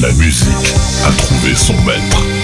La musique a trouvé son maître.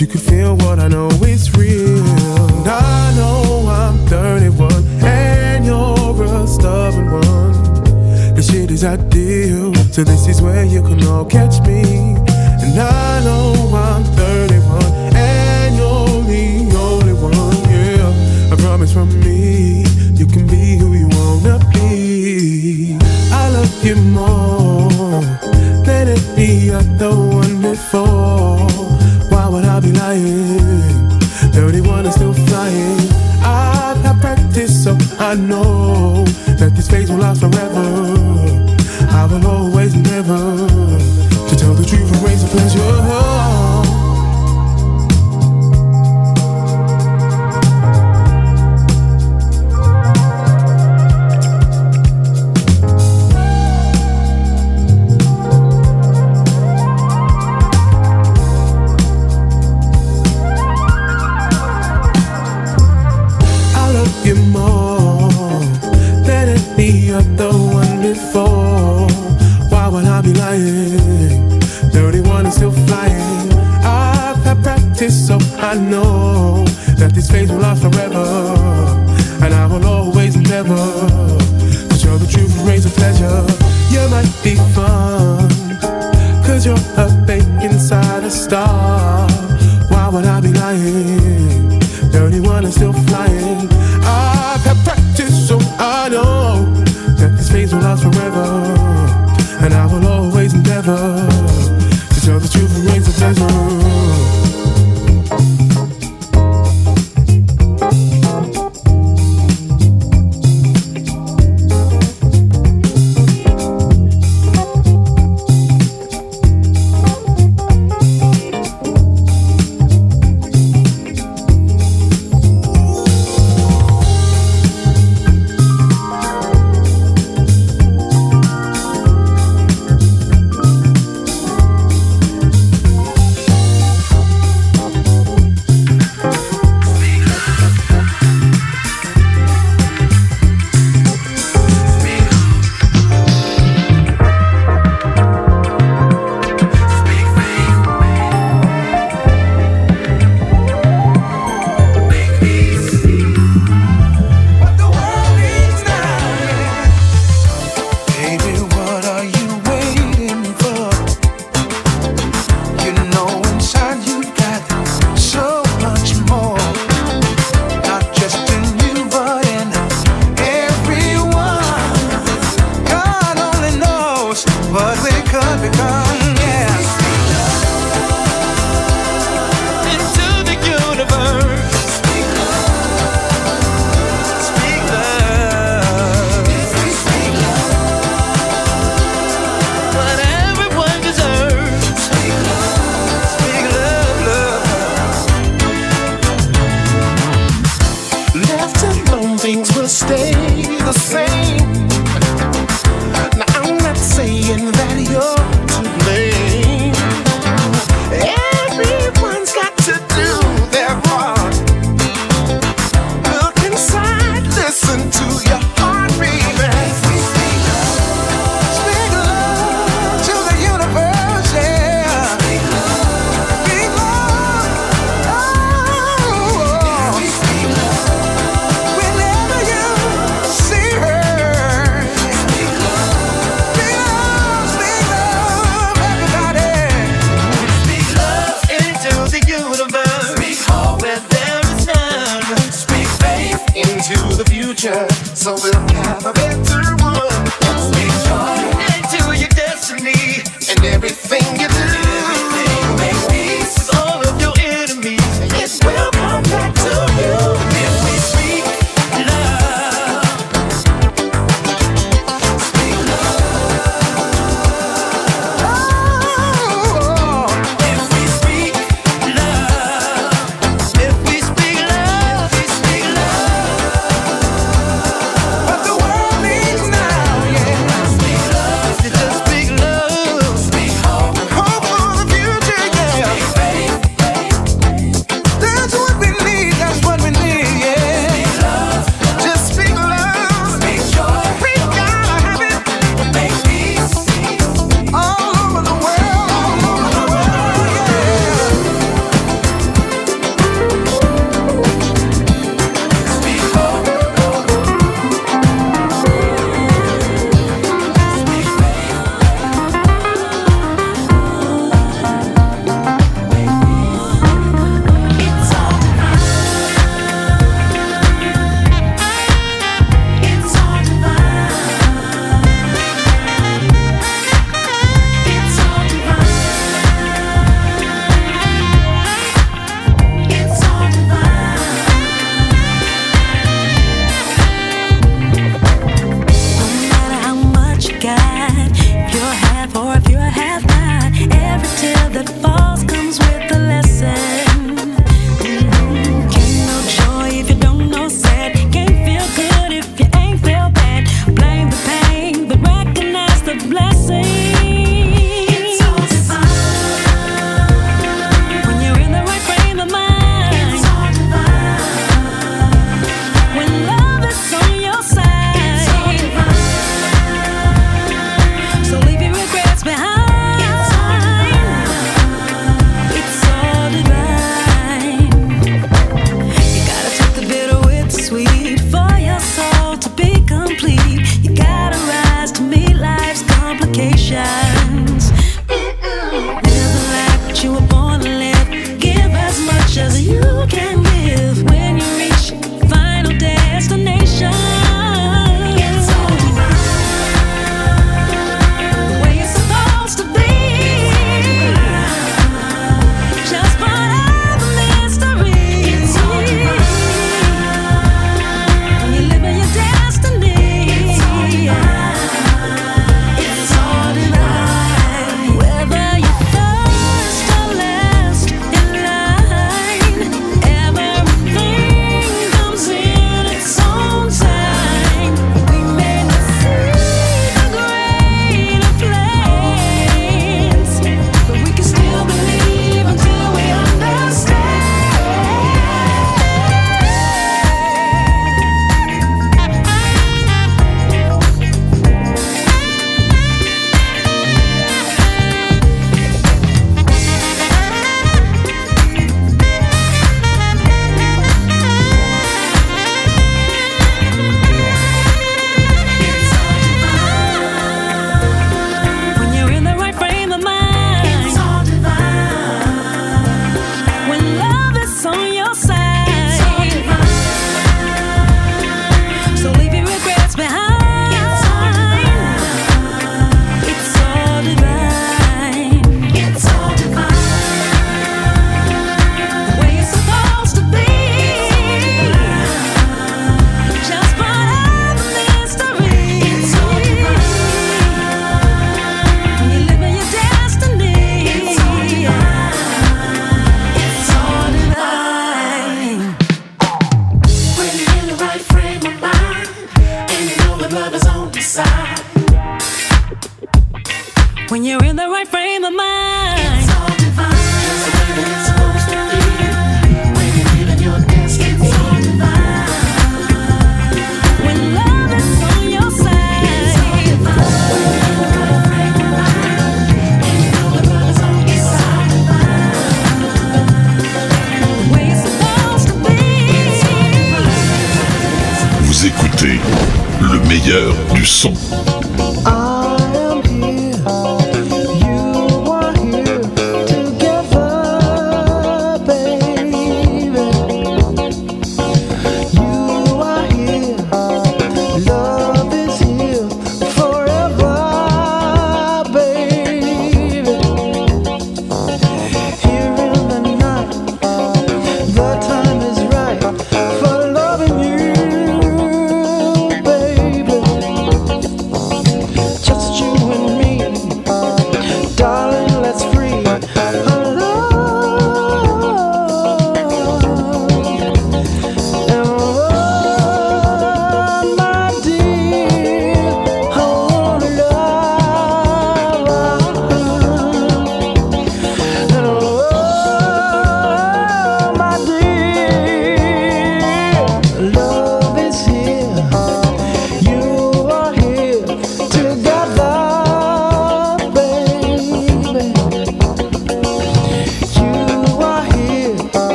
You could feel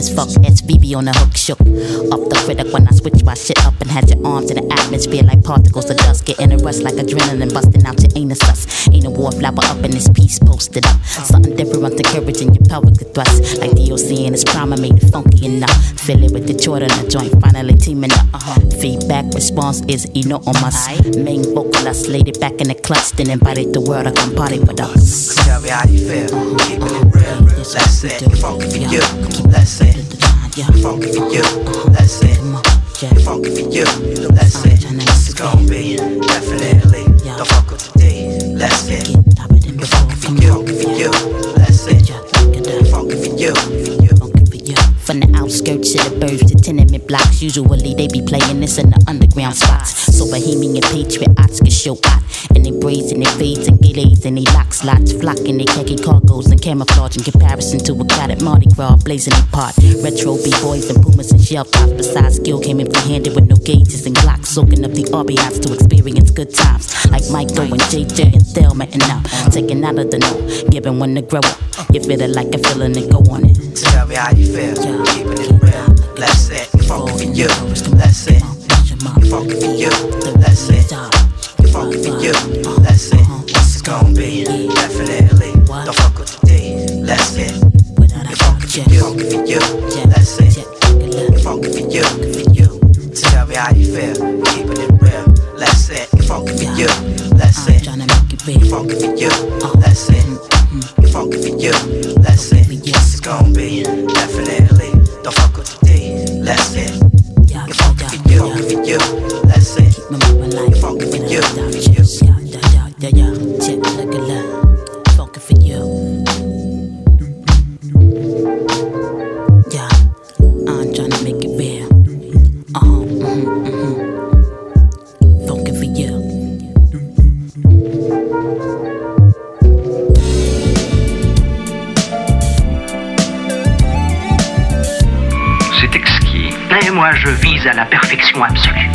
as fuck. SVB on the hook shook. Up the critic when I switch my shit up and had your arms in the atmosphere like particles of dust. Getting a rush like adrenaline busting out your anus sus. Ain't a wallflower up in this piece posted up. Something different, encouraging your pelvic to thrust. Like response is enormous. Main vocalist it back in the clutch, then invited the world to come party with us. Tell me how you feel. Keeping it real. Let's it. Funky for you. Let's it. Funky for you. Let's it. Funky for you. Let's it. This is gonna be definitely. Don't fuck the D. Let's it. For you. Let's it. You. You. From the outskirts of the burbs to tenement blocks, usually they be playing this in the underground spots. So bohemian patriots can show out, and they braids and they fades and gillies and they lock slots, flocking they khaki cargos and camouflage in comparison to a crowded Mardi Gras blazing they part. Retro b-boys and pumas and shell tops. Besides, skill came empty-handed with no gauges and glocks, soaking up the RBIs to experience good times. Like Michael and JJ and Thelma and now taking out of the know, giving one to grow up. You feel it like a feeling and go on it. Tell me how you feel. Keeping it real. Let's. You funky for you. Let's it. You funky for you. Let's it. You funky for you. Let's it. This is gonna be definitely. Don't fuck with the D. Let's it. You funky for you. For you. Let's it. You funky for you. For you. Tell me how you feel. Keeping it real. Let's it. You funky for you. Let's it. You funky for you. Let's it. You funky for you. Let's it. This is gonna be à la perfection absolue.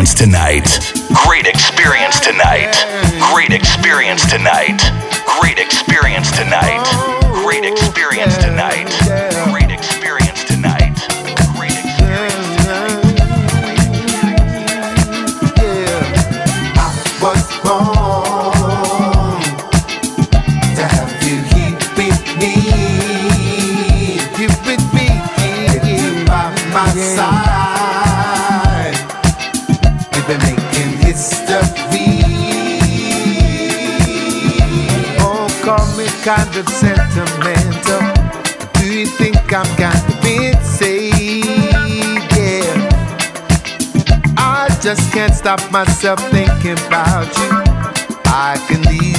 experience tonight. Great experience tonight. Great experience tonight. Great experience tonight. can't stop myself thinking about you. I can leave.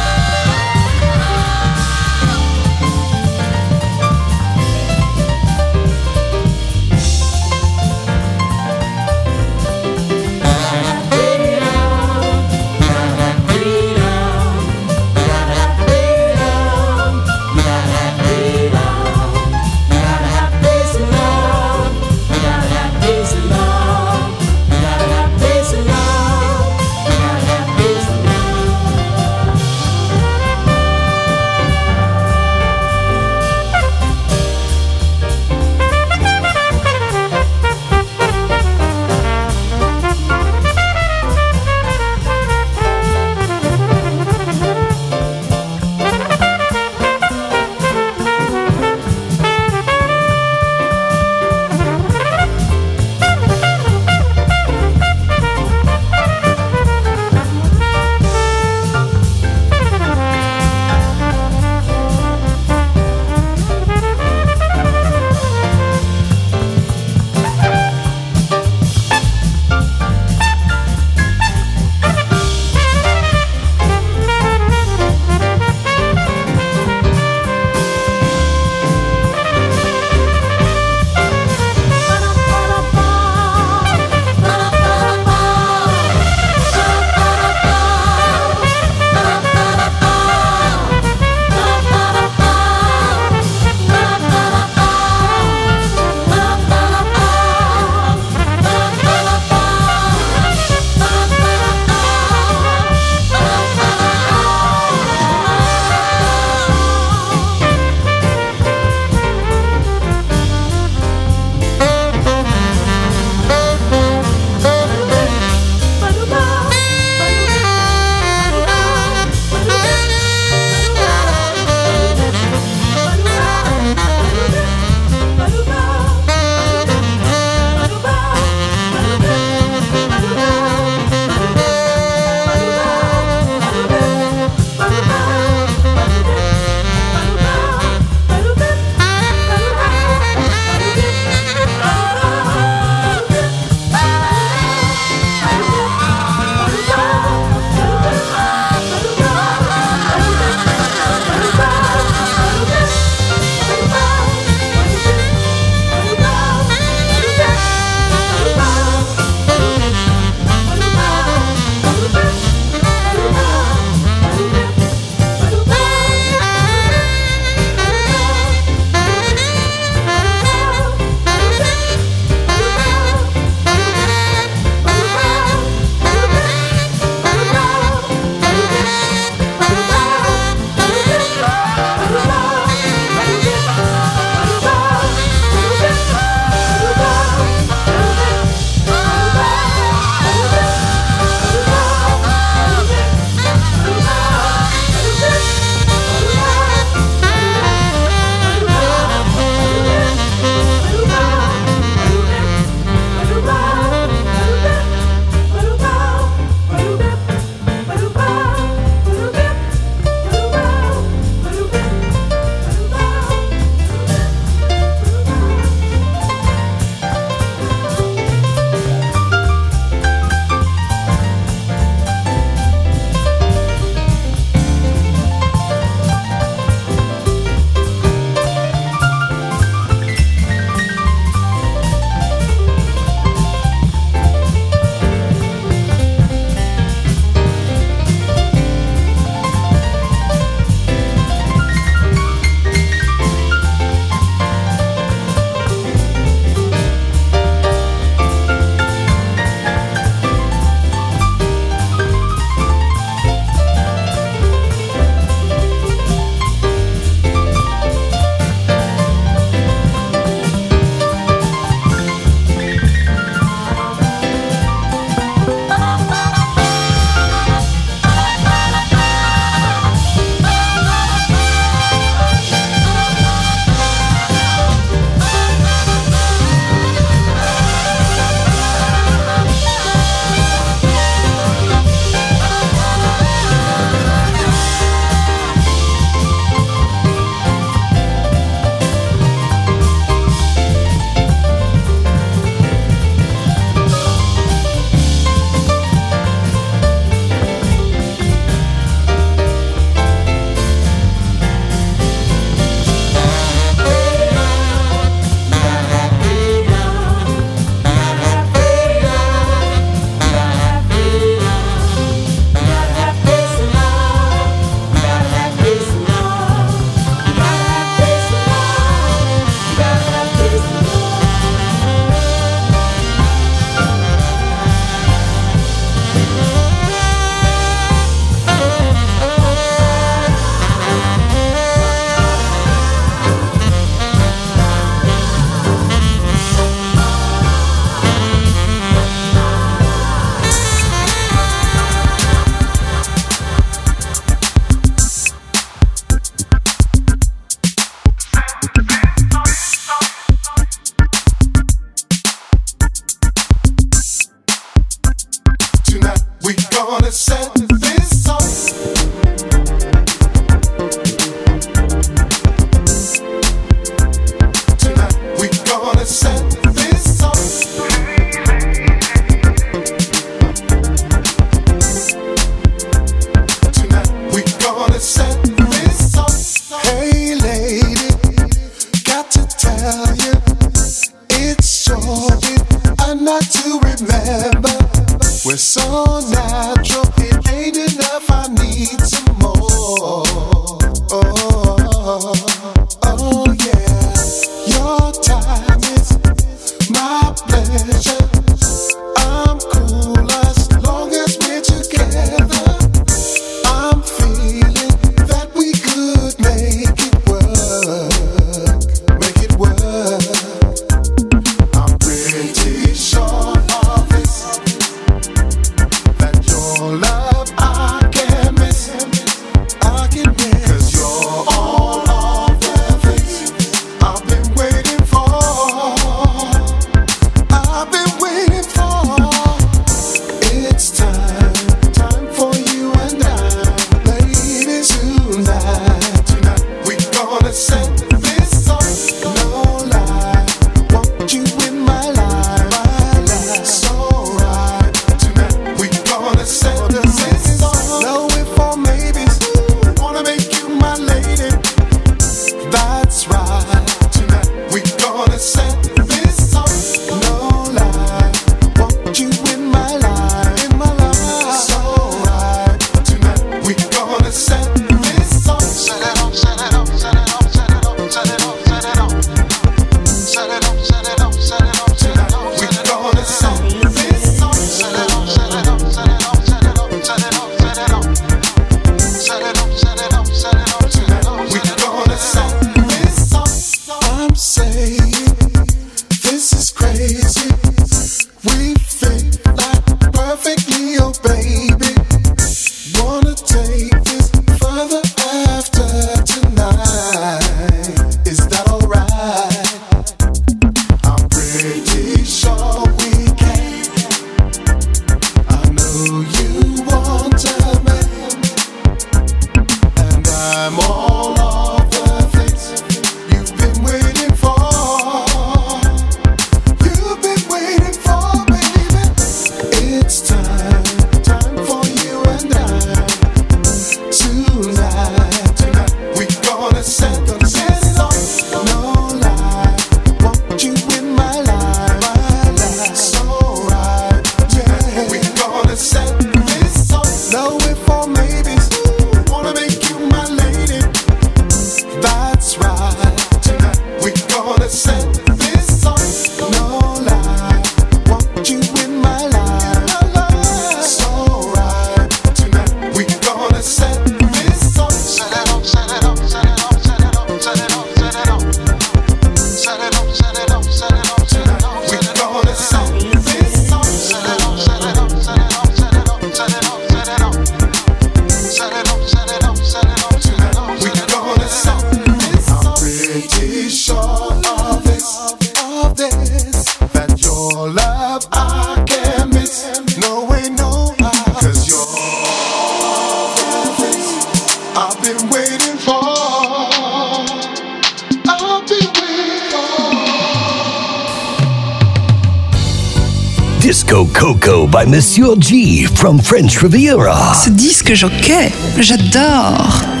From French Riviera. Ce disque jockey, j'adore.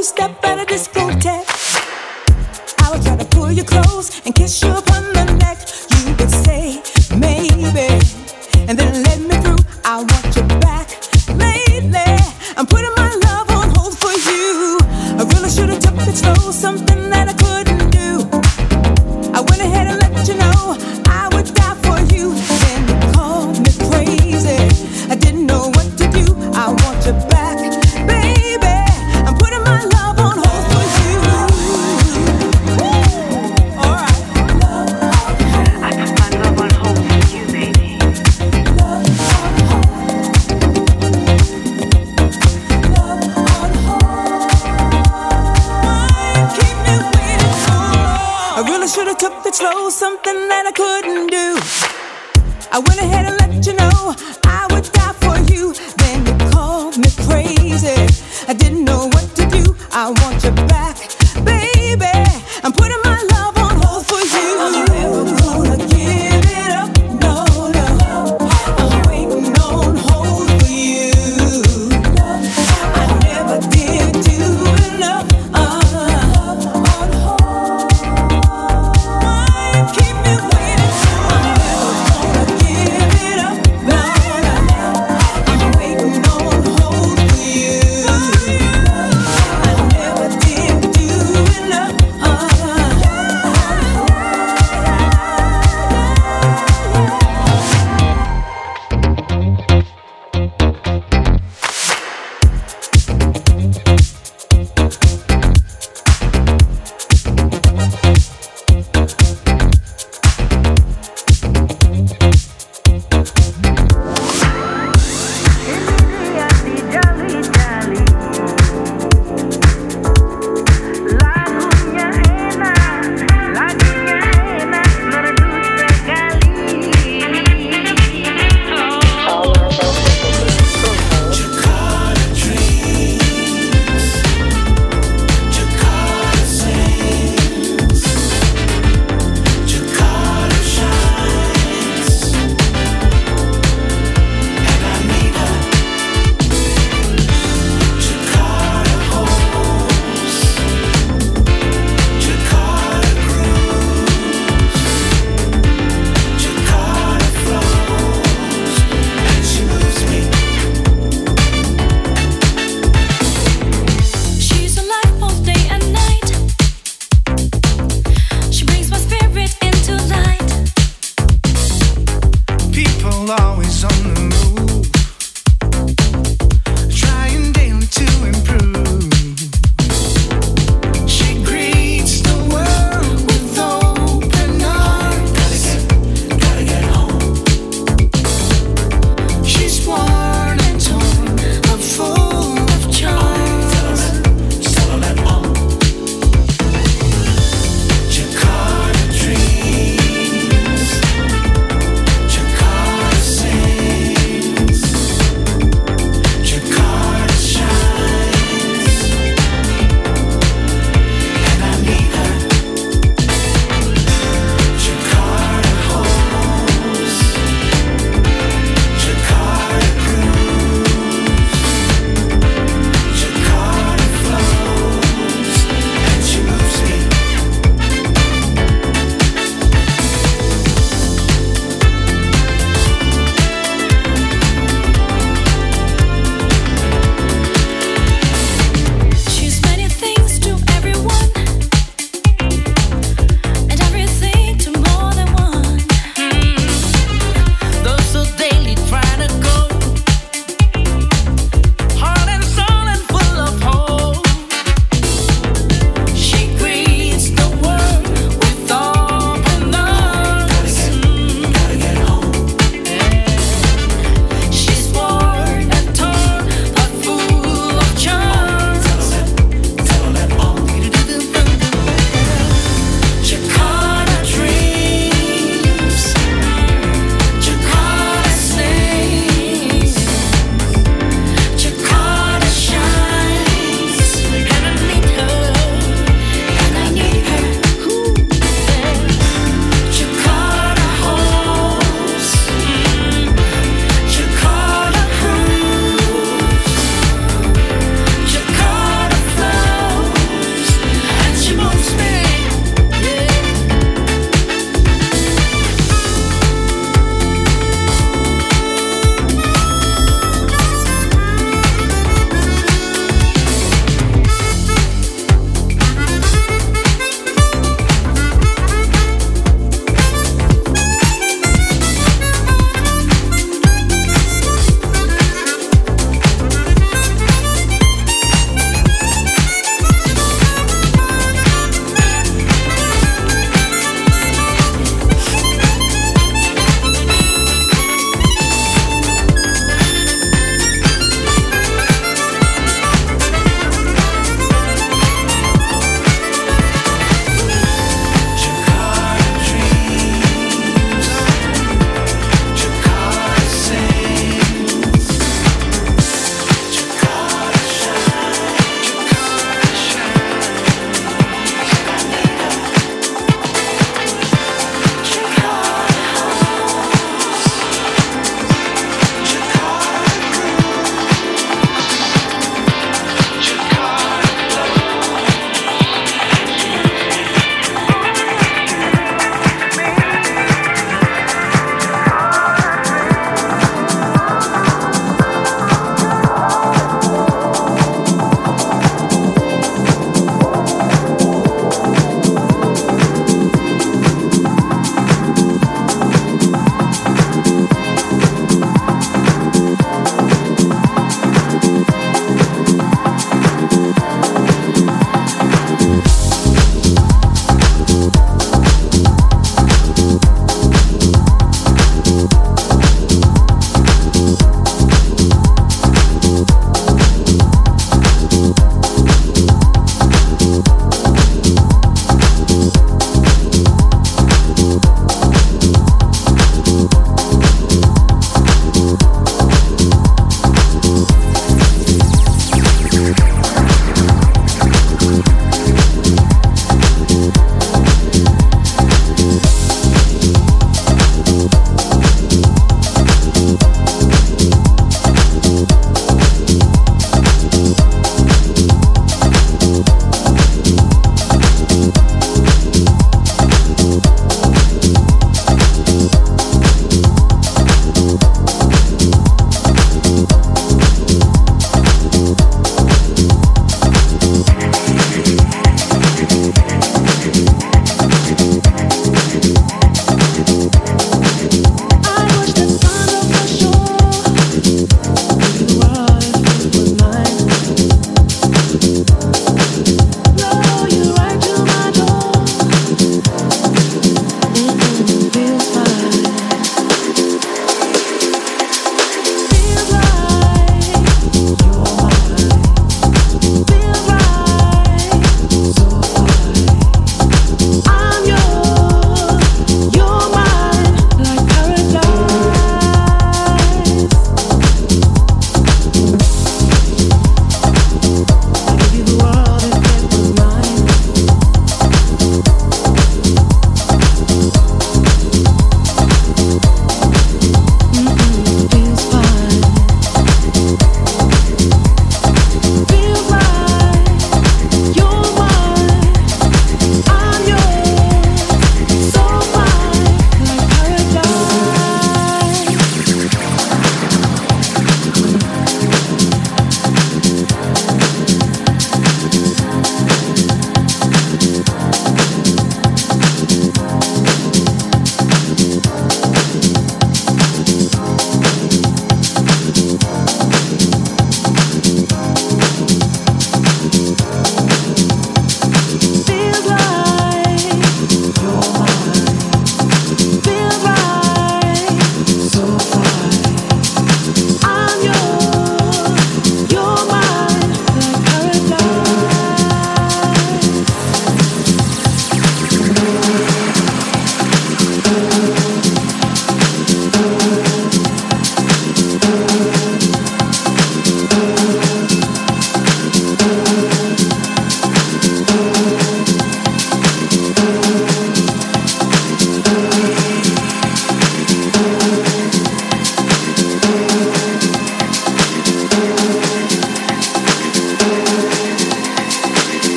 two step out of discotheque. I would try to pull you close and kiss your.